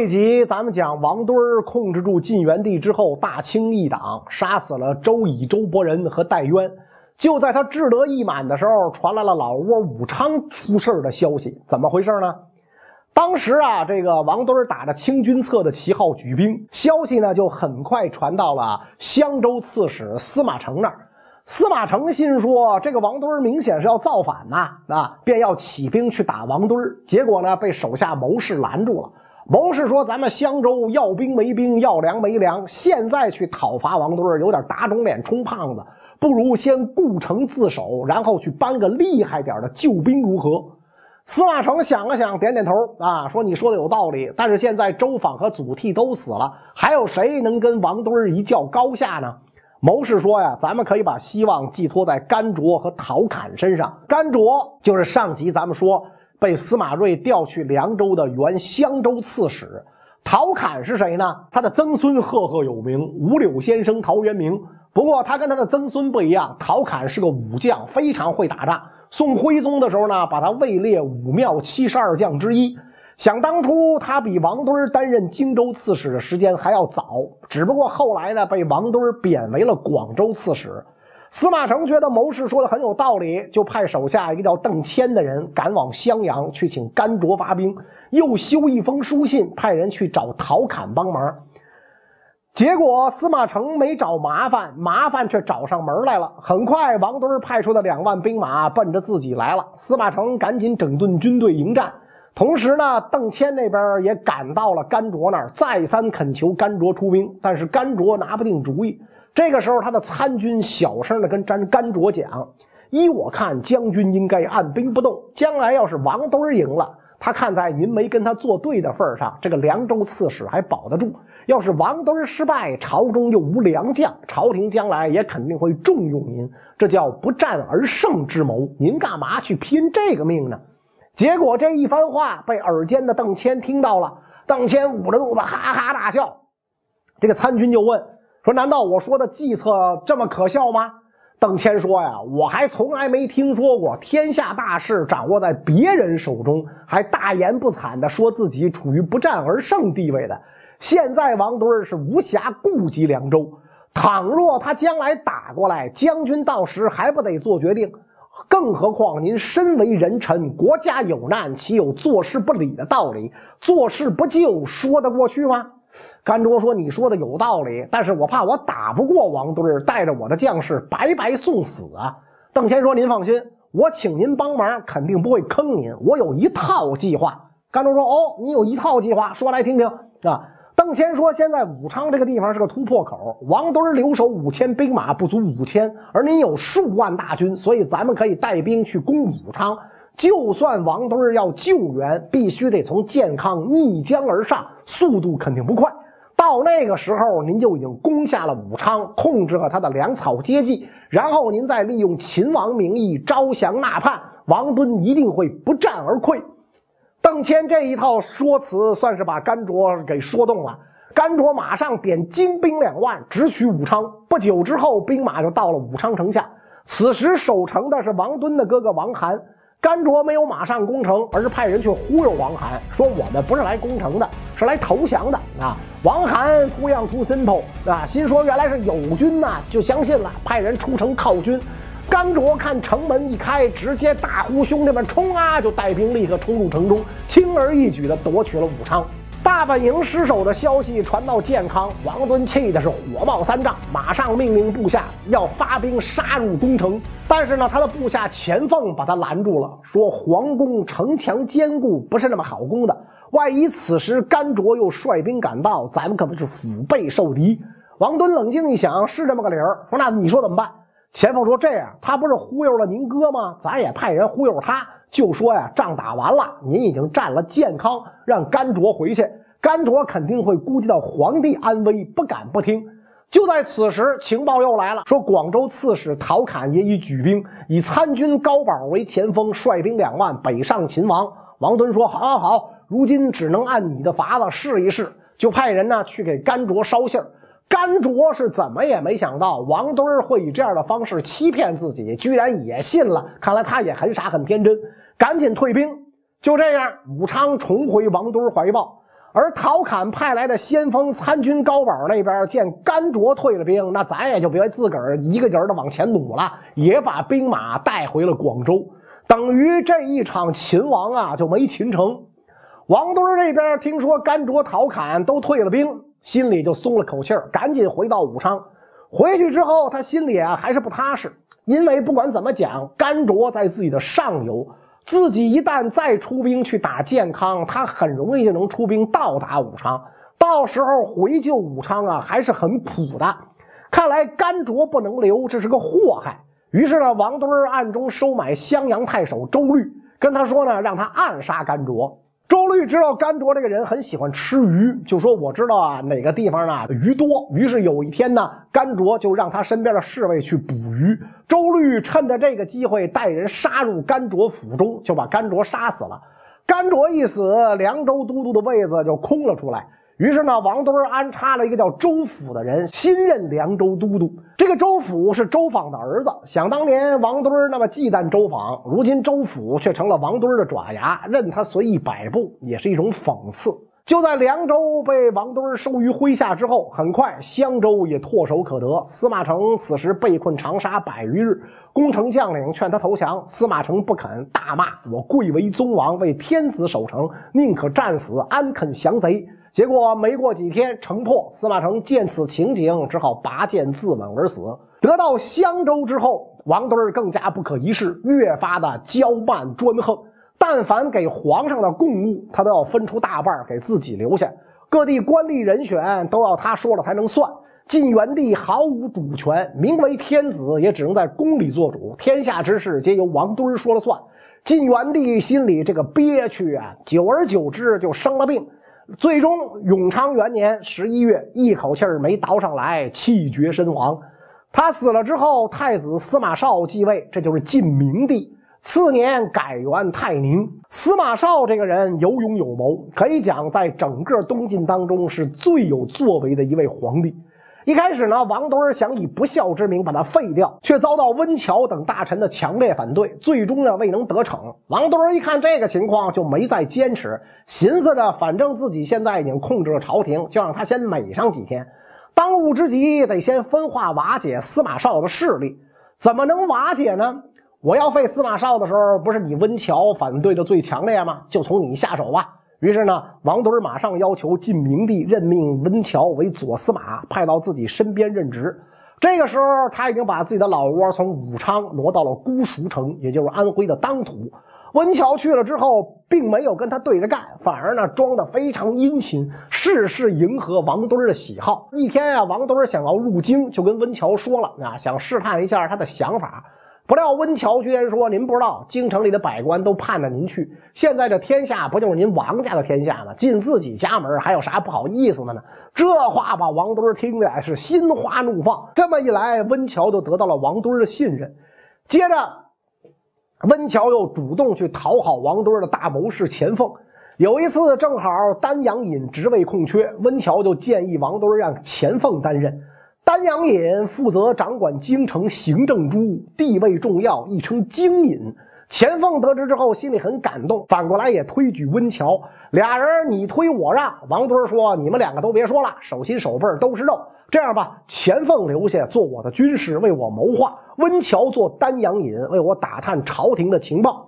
这集咱们讲王敦控制住晋元帝之后，大清一党，杀死了周乙、周伯仁和戴渊。就在他志得意满的时候，传来了老窝武昌出事的消息。怎么回事呢？当时啊，这个王敦打着清君侧的旗号举兵，消息呢就很快传到了襄州刺史司马承那儿。司马承心说，这个王敦明显是要造反呐，啊，便要起兵去打王敦。结果呢，被手下谋士拦住了。谋士说：“咱们襄州要兵没兵，要粮没粮，现在去讨伐王敦有点打肿脸充胖子，不如先固城自守，然后去搬个厉害点的救兵，如何？”司马承想了想，点点头，啊，说：“你说的有道理，但是现在周访和祖逖都死了，还有谁能跟王敦一较高下呢？”谋士说：“呀，咱们可以把希望寄托在甘卓和陶侃身上。甘卓就是上集咱们说。”被司马睿调去凉州的原襄州刺史陶侃是谁呢？他的曾孙赫赫有名，五柳先生陶渊明。不过他跟他的曾孙不一样，陶侃是个武将，非常会打仗。宋徽宗的时候呢，把他位列武庙七十二将之一。想当初，他比王敦担任荆州刺史的时间还要早，只不过后来呢，被王敦贬为了广州刺史。司马承觉得谋士说的很有道理，就派手下一个叫邓谦的人赶往襄阳去请甘卓发兵，又修一封书信，派人去找陶侃帮忙。结果司马承没找麻烦，麻烦却找上门来了。很快，王敦派出的两万兵马奔着自己来了。司马承赶紧整顿军队迎战，同时呢，邓谦那边也赶到了甘卓那儿，再三恳求甘卓出兵，但是甘卓拿不定主意。这个时候，他的参军小声的跟詹甘卓讲：“依我看，将军应该按兵不动。将来要是王敦赢了，他看在您没跟他作对的份上，这个凉州刺史还保得住；要是王敦失败，朝中又无良将，朝廷将来也肯定会重用您。这叫不战而胜之谋。您干嘛去拼这个命呢？”结果这一番话被耳尖的邓谦听到了，邓谦捂着肚子哈哈大笑。这个参军就问。说：“难道我说的计策这么可笑吗？”邓谦说：“呀，我还从来没听说过天下大事掌握在别人手中，还大言不惭的说自己处于不战而胜地位的。现在王敦是无暇顾及凉州，倘若他将来打过来，将军到时还不得做决定？更何况您身为人臣，国家有难，岂有坐视不理的道理？坐视不救，说得过去吗？”甘卓说：“你说的有道理，但是我怕我打不过王敦，带着我的将士白白送死啊。”邓谦说：“您放心，我请您帮忙，肯定不会坑您。我有一套计划。”甘卓说：“哦，你有一套计划，说来听听啊。”邓谦说：“现在武昌这个地方是个突破口，王敦留守五千兵马不足五千，而您有数万大军，所以咱们可以带兵去攻武昌。”就算王敦要救援，必须得从健康逆江而上，速度肯定不快。到那个时候，您就已经攻下了武昌，控制了他的粮草接济，然后您再利用秦王名义招降纳叛，王敦一定会不战而溃。邓谦这一套说辞算是把甘卓给说动了，甘卓马上点精兵两万，直取武昌。不久之后，兵马就到了武昌城下。此时守城的是王敦的哥哥王涵。甘卓没有马上攻城，而是派人去忽悠王涵，说我们不是来攻城的，是来投降的啊！王涵 too young too simple 啊，心说原来是友军呐，就相信了，派人出城犒军。甘卓看城门一开，直接大呼兄弟们冲啊！就带兵立刻冲入城中，轻而易举地夺取了武昌。大本营失守的消息传到健康，王敦气的是火冒三丈，马上命令部下要发兵杀入攻城。但是呢，他的部下钱凤把他拦住了，说皇宫城墙坚固，不是那么好攻的。万一此时甘卓又率兵赶到，咱们可不是腹背受敌。王敦冷静一想，是这么个理儿，说那你说怎么办？钱凤说这样，他不是忽悠了您哥吗？咱也派人忽悠他。就说呀，仗打完了，您已经占了健康，让甘卓回去，甘卓肯定会顾及到皇帝安危，不敢不听。就在此时，情报又来了，说广州刺史陶侃也已举兵，以参军高宝为前锋，率兵两万北上秦王。王敦说：“好，好，好，如今只能按你的法子试一试。”就派人呢去给甘卓捎信儿。甘卓是怎么也没想到王敦会以这样的方式欺骗自己，居然也信了。看来他也很傻很天真，赶紧退兵。就这样，武昌重回王敦怀抱。而陶侃派来的先锋参军高宝那边见甘卓退了兵，那咱也就别自个儿一个人的往前努了，也把兵马带回了广州，等于这一场秦王啊就没秦成。王敦这边听说甘卓、陶侃都退了兵，心里就松了口气儿，赶紧回到武昌。回去之后，他心里啊还是不踏实，因为不管怎么讲，甘卓在自己的上游。自己一旦再出兵去打建康，他很容易就能出兵到达武昌，到时候回救武昌啊，还是很苦的。看来甘卓不能留，这是个祸害。于是呢，王敦暗中收买襄阳太守周律，跟他说呢，让他暗杀甘卓。周律知道甘卓这个人很喜欢吃鱼，就说我知道啊哪个地方啊鱼多。于是有一天呢，甘卓就让他身边的侍卫去捕鱼。周律趁着这个机会带人杀入甘卓府中，就把甘卓杀死了。甘卓一死，凉州都督的位子就空了出来。于是呢，王敦安插了一个叫周辅的人，新任凉州都督。这个周辅是周访的儿子。想当年，王敦那么忌惮周访，如今周辅却成了王敦的爪牙，任他随意摆布，也是一种讽刺。就在凉州被王敦收于麾下之后，很快襄州也唾手可得。司马承此时被困长沙百余日，攻城将领劝他投降，司马承不肯，大骂：“我贵为宗王，为天子守城，宁可战死，安肯降贼？”结果没过几天，城破。司马承见此情景，只好拔剑自刎而死。得到襄州之后，王敦更加不可一世，越发的骄慢专横。但凡给皇上的贡物，他都要分出大半给自己留下。各地官吏人选都要他说了才能算。晋元帝毫无主权，名为天子，也只能在宫里做主，天下之事皆由王敦说了算。晋元帝心里这个憋屈啊，久而久之就生了病。最终，永昌元年十一月，一口气儿没倒上来，气绝身亡。他死了之后，太子司马绍继位，这就是晋明帝。次年改元泰宁。司马绍这个人有勇有谋，可以讲在整个东晋当中是最有作为的一位皇帝。一开始呢，王敦想以不孝之名把他废掉，却遭到温峤等大臣的强烈反对，最终呢未能得逞。王敦一看这个情况，就没再坚持，寻思着反正自己现在已经控制了朝廷，就让他先美上几天。当务之急得先分化瓦解司马绍的势力。怎么能瓦解呢？我要废司马绍的时候，不是你温峤反对的最强烈吗？就从你下手吧。于是呢，王敦马上要求晋明帝任命温峤为左司马，派到自己身边任职。这个时候，他已经把自己的老窝从武昌挪到了姑孰城，也就是安徽的当涂。温峤去了之后，并没有跟他对着干，反而呢装得非常殷勤，事事迎合王敦的喜好。一天啊，王敦想要入京，就跟温峤说了啊，想试探一下他的想法。不料温峤居然说：“您不知道，京城里的百官都盼着您去。现在这天下不就是您王家的天下吗？进自己家门还有啥不好意思的呢？”这话把王敦听的是心花怒放。这么一来，温峤就得到了王敦的信任。接着，温峤又主动去讨好王敦的大谋士钱凤。有一次，正好丹阳尹职位空缺，温峤就建议王敦让钱凤担任。丹阳尹负责掌管京城行政诸务，地位重要，亦称京尹。钱凤得知之后，心里很感动，反过来也推举温峤。俩人你推我让。王敦说：“你们两个都别说了，手心手背都是肉。这样吧，钱凤留下做我的军师，为我谋划；温峤做丹阳尹，为我打探朝廷的情报。”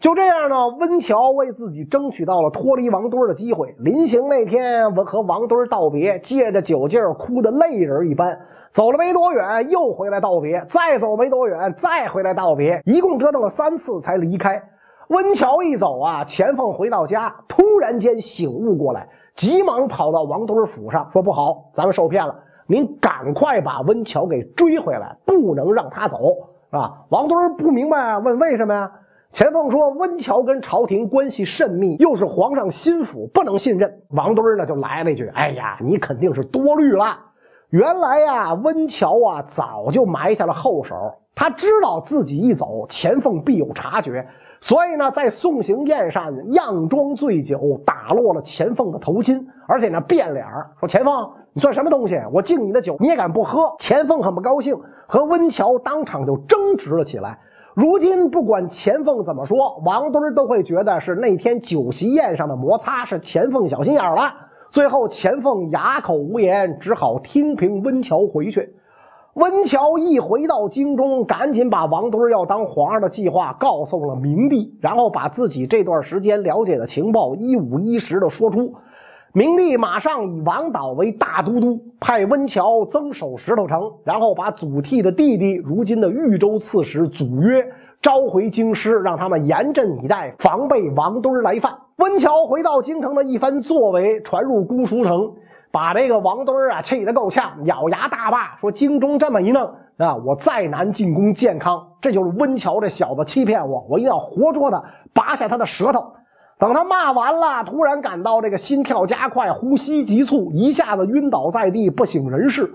就这样呢，温峤为自己争取到了脱离王敦的机会。临行那天，我和王敦道别，借着酒劲儿，哭得泪人一般。走了没多远，又回来道别；再走没多远，再回来道别。一共折腾了三次才离开。温峤一走啊，钱凤回到家，突然间醒悟过来，急忙跑到王敦府上，说：“不好，咱们受骗了，您赶快把温峤给追回来，不能让他走，啊！”王敦不明白，问为什么呀？钱凤说：“温峤跟朝廷关系甚密，又是皇上心腹，不能信任。”王敦呢就来了一句：“哎呀，你肯定是多虑了。原来呀，温峤啊早就埋下了后手，他知道自己一走，钱凤必有察觉，所以呢，在送行宴上佯装醉酒，打落了钱凤的头巾，而且呢变脸说：‘钱凤，你算什么东西？我敬你的酒，你也敢不喝？’钱凤很不高兴，和温峤当场就争执了起来。”如今不管钱凤怎么说，王敦都会觉得是那天酒席宴上的摩擦是钱凤小心眼了。最后钱凤哑口无言，只好听凭温峤回去。温峤一回到京中，赶紧把王敦要当皇上的计划告诉了明帝，然后把自己这段时间了解的情报一五一十的说出。明帝马上以王导为大都督，派温峤增守石头城，然后把祖逖的弟弟，如今的豫州刺史祖约召回京师，让他们严阵以待，防备王敦来犯。温峤回到京城的一番作为传入姑苏城，把这个王敦啊气得够呛，咬牙大骂说：“京中这么一弄啊，我再难进攻健康。这就是温峤这小子欺骗我，我一定要活捉他，拔下他的舌头。”等他骂完了，突然感到这个心跳加快，呼吸急促，一下子晕倒在地，不省人事。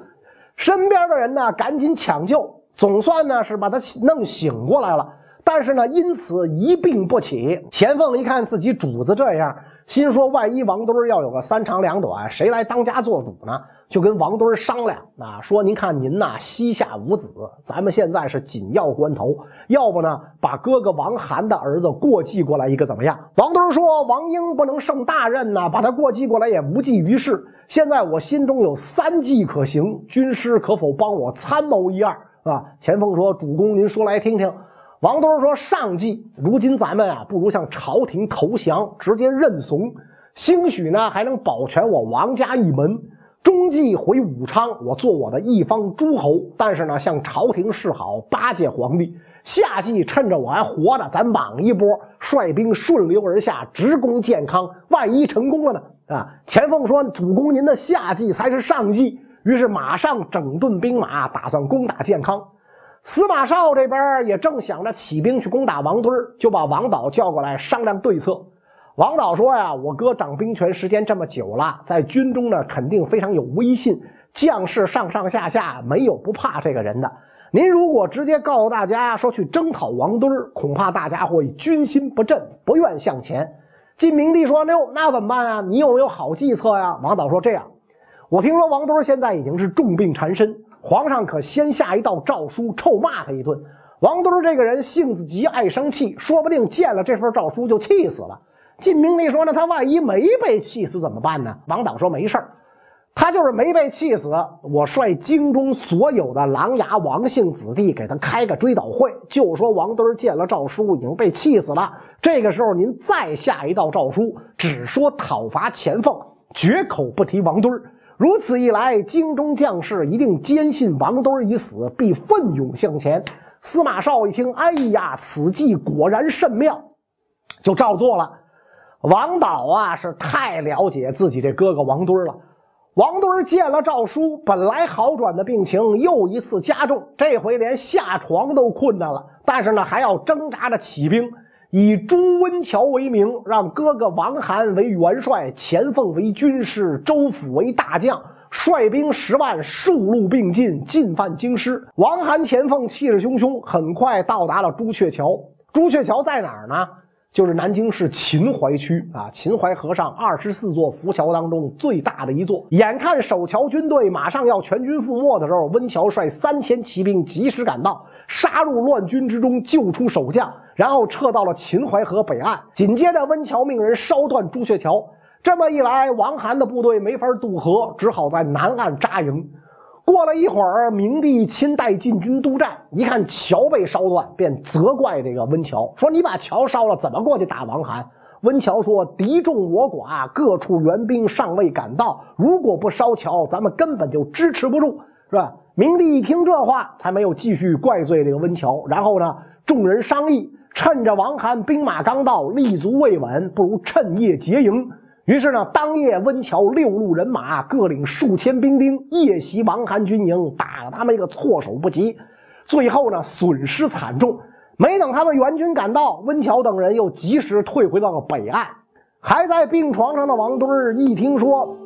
身边的人呢，赶紧抢救，总算呢是把他弄醒过来了。但是呢，因此一病不起。钱凤一看自己主子这样。心说：万一王敦要有个三长两短，谁来当家做主呢？就跟王敦商量啊，说：“您看您呐，膝下无子，咱们现在是紧要关头，要不呢，把哥哥王涵的儿子过继过来一个怎么样？”王敦说：“王英不能胜大任呐，把他过继过来也无济于事。现在我心中有三计可行，军师可否帮我参谋一二？”啊，钱凤说：“主公，您说来听听。”王敦说：“上计，如今咱们啊，不如向朝廷投降，直接认怂，兴许呢还能保全我王家一门。中计回武昌，我做我的一方诸侯，但是呢向朝廷示好，巴结皇帝。下计趁着我还活着，咱莽一波，率兵顺流而下，直攻健康。万一成功了呢？啊！”钱凤说：“主公，您的下计才是上计。”于是马上整顿兵马，打算攻打健康。司马绍这边也正想着起兵去攻打王敦，就把王导叫过来商量对策。王导说：“呀，我哥掌兵权时间这么久了，在军中呢肯定非常有威信，将士上上下下没有不怕这个人的。您如果直接告诉大家说去征讨王敦，恐怕大家会军心不振，不愿向前。”晋明帝说：“那那怎么办啊？你有没有好计策呀？”王导说：“这样，我听说王敦现在已经是重病缠身。”皇上可先下一道诏书，臭骂他一顿。王敦这个人性子急，爱生气，说不定见了这份诏书就气死了。晋明帝说：“那他万一没被气死怎么办呢？”王导说：“没事他就是没被气死，我率京中所有的琅琊王姓子弟给他开个追悼会，就说王敦见了诏书已经被气死了。这个时候您再下一道诏书，只说讨伐钱凤，绝口不提王敦。”如此一来，京中将士一定坚信王敦已死，必奋勇向前。司马绍一听，哎呀，此计果然甚妙，就照做了。王导啊，是太了解自己这哥哥王敦了。王敦见了诏书，本来好转的病情又一次加重，这回连下床都困难了，但是呢，还要挣扎着起兵。以朱温峤为名，让哥哥王涵为元帅，钱凤为军师，周辅为大将，率兵十万，数路并进，进犯京师。王涵、钱凤气势汹汹，很快到达了朱雀桥。朱雀桥在哪儿呢？就是南京市秦淮区啊，秦淮河上二十四座浮桥当中最大的一座。眼看守桥军队马上要全军覆没的时候，温峤率三千骑兵及时赶到，杀入乱军之中，救出守将，然后撤到了秦淮河北岸。紧接着，温峤命人烧断朱雀桥。这么一来，王涵的部队没法渡河，只好在南岸扎营。过了一会儿，明帝亲带禁军督战，一看桥被烧断，便责怪这个温峤，说：“你把桥烧了，怎么过去打王涵？”温峤说：“敌众我寡，各处援兵尚未赶到，如果不烧桥，咱们根本就支持不住，是吧？”明帝一听这话，才没有继续怪罪这个温峤。然后呢，众人商议，趁着王涵兵马刚到，立足未稳，不如趁夜劫营。于是呢，当夜温峤六路人马各领数千兵丁夜袭王涵军营，打了他们一个措手不及。最后呢，损失惨重。没等他们援军赶到，温峤等人又及时退回到了北岸。还在病床上的王敦一听说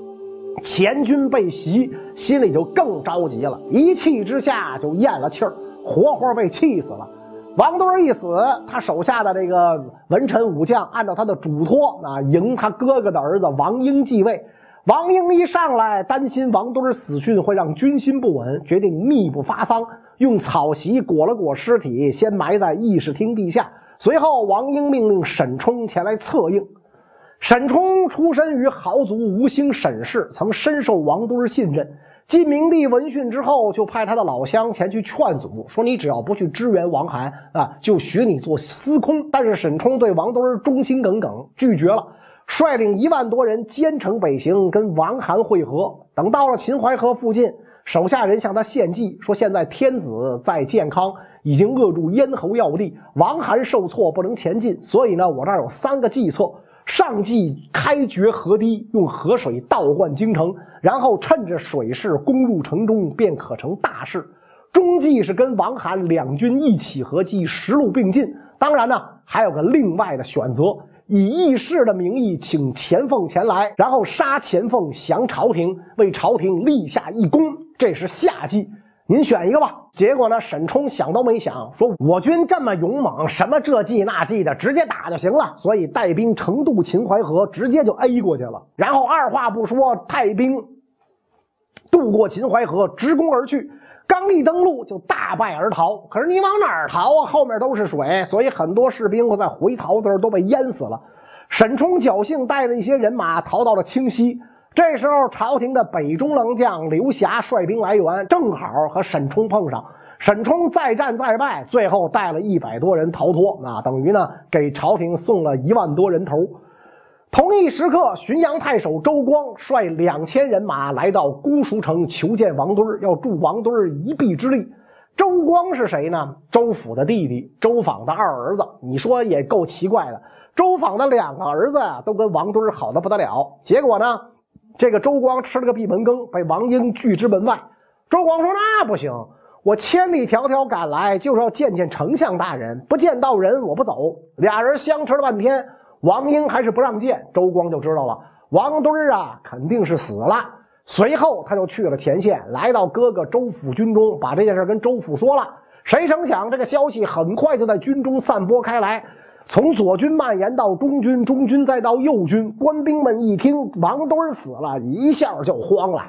前军被袭，心里就更着急了，一气之下就咽了气儿，活活被气死了。王敦一死，他手下的这个文臣武将按照他的嘱托啊，迎他哥哥的儿子王英继位。王英一上来，担心王敦死讯会让军心不稳，决定秘不发丧，用草席裹了裹尸体，先埋在议事厅地下。随后，王英命令沈冲前来策应。沈冲出身于豪族吴兴沈氏，曾深受王敦信任。晋明帝闻讯之后，就派他的老乡前去劝阻，说：“你只要不去支援王涵啊，就许你做司空。”但是沈冲对王敦忠心耿耿，拒绝了。率领一万多人兼程北行，跟王涵会合。等到了秦淮河附近，手下人向他献计，说现在天子在建康，已经扼住咽喉要地，王涵受挫不能前进，所以呢，我这儿有三个计策：上计开掘河堤，用河水倒灌京城，然后趁着水势攻入城中，便可成大事；中计是跟王涵两军一起合击，十路并进。当然呢，还有个另外的选择。以义士的名义请钱凤前来，然后杀钱凤降朝廷，为朝廷立下一功，这是下计。您选一个吧。结果呢，沈冲想都没想，说我军这么勇猛，什么这计那计的，直接打就行了。所以带兵乘渡秦淮河，直接就 A 过去了。然后二话不说，带兵渡过秦淮河，直攻而去。刚一登陆，就大败而逃。可是你往哪儿逃啊？后面都是水，所以很多士兵在回逃的时候都被淹死了。沈冲侥幸带着一些人马逃到了清溪。这时候，朝廷的北中郎将刘霞率兵来援，正好和沈冲碰上。沈冲再战再败，最后带了一百多人逃脱，啊，等于呢给朝廷送了一万多人头。同一时刻，浔阳太守周光率两千人马来到姑孰城求见王敦，要助王敦一臂之力。周光是谁呢？周府的弟弟，周访的二儿子。你说也够奇怪的。周访的两个儿子呀，都跟王敦好的不得了。结果呢，这个周光吃了个闭门羹，被王英拒之门外。周光说：“那不行，我千里迢迢赶来，就是要见见丞相大人，不见到人我不走。”俩人相持了半天。王英还是不让见，周光就知道了，王敦啊肯定是死了。随后他就去了前线，来到哥哥周府军中，把这件事跟周府说了。谁成想，这个消息很快就在军中散播开来，从左军蔓延到中军，中军再到右军。官兵们一听王敦死了，一下就慌了，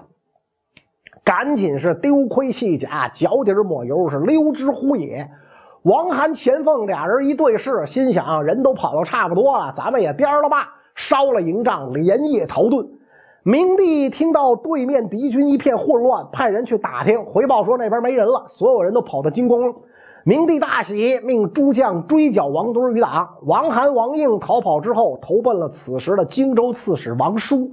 赶紧是丢盔弃甲，脚底抹油，是溜之乎也。王涵、钱凤俩人一对视，心想：人都跑到差不多了，咱们也颠了吧，烧了营帐，连夜逃遁。明帝听到对面敌军一片混乱，派人去打听，回报说那边没人了，所有人都跑到金光。明帝大喜，命诸将追剿王敦余党。王涵、王应逃跑之后，投奔了此时的荆州刺史王叔，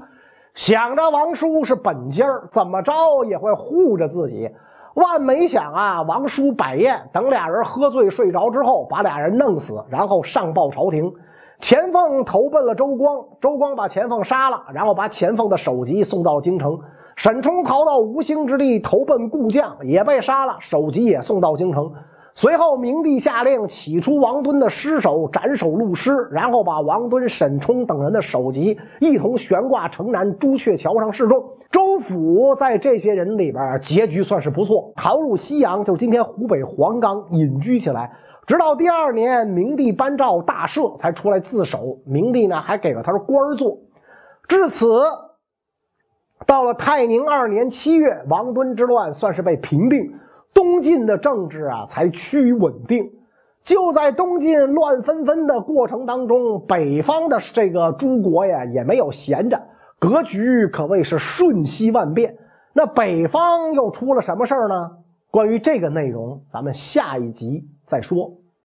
想着王叔是本家怎么着也会护着自己。万没想啊，王叔摆宴，等俩人喝醉睡着之后，把俩人弄死，然后上报朝廷。钱凤投奔了周光，周光把钱凤杀了，然后把钱凤的首级送到京城。沈冲逃到吴兴之地，投奔故将，也被杀了，首级也送到京城。随后，明帝下令起出王敦的尸首，斩首戮尸，然后把王敦、沈冲等人的首级一同悬挂城南朱雀桥上示众。周府在这些人里边，结局算是不错，逃入西阳，就今天湖北黄冈，隐居起来。直到第二年，明帝颁诏大赦，才出来自首。明帝呢，还给了他官做。至此，到了泰宁二年七月，王敦之乱算是被平定。东晋的政治啊，才趋于稳定。就在东晋乱纷纷的过程当中，北方的这个诸国呀，也没有闲着，格局可谓是瞬息万变。那北方又出了什么事儿呢？关于这个内容，咱们下一集再说。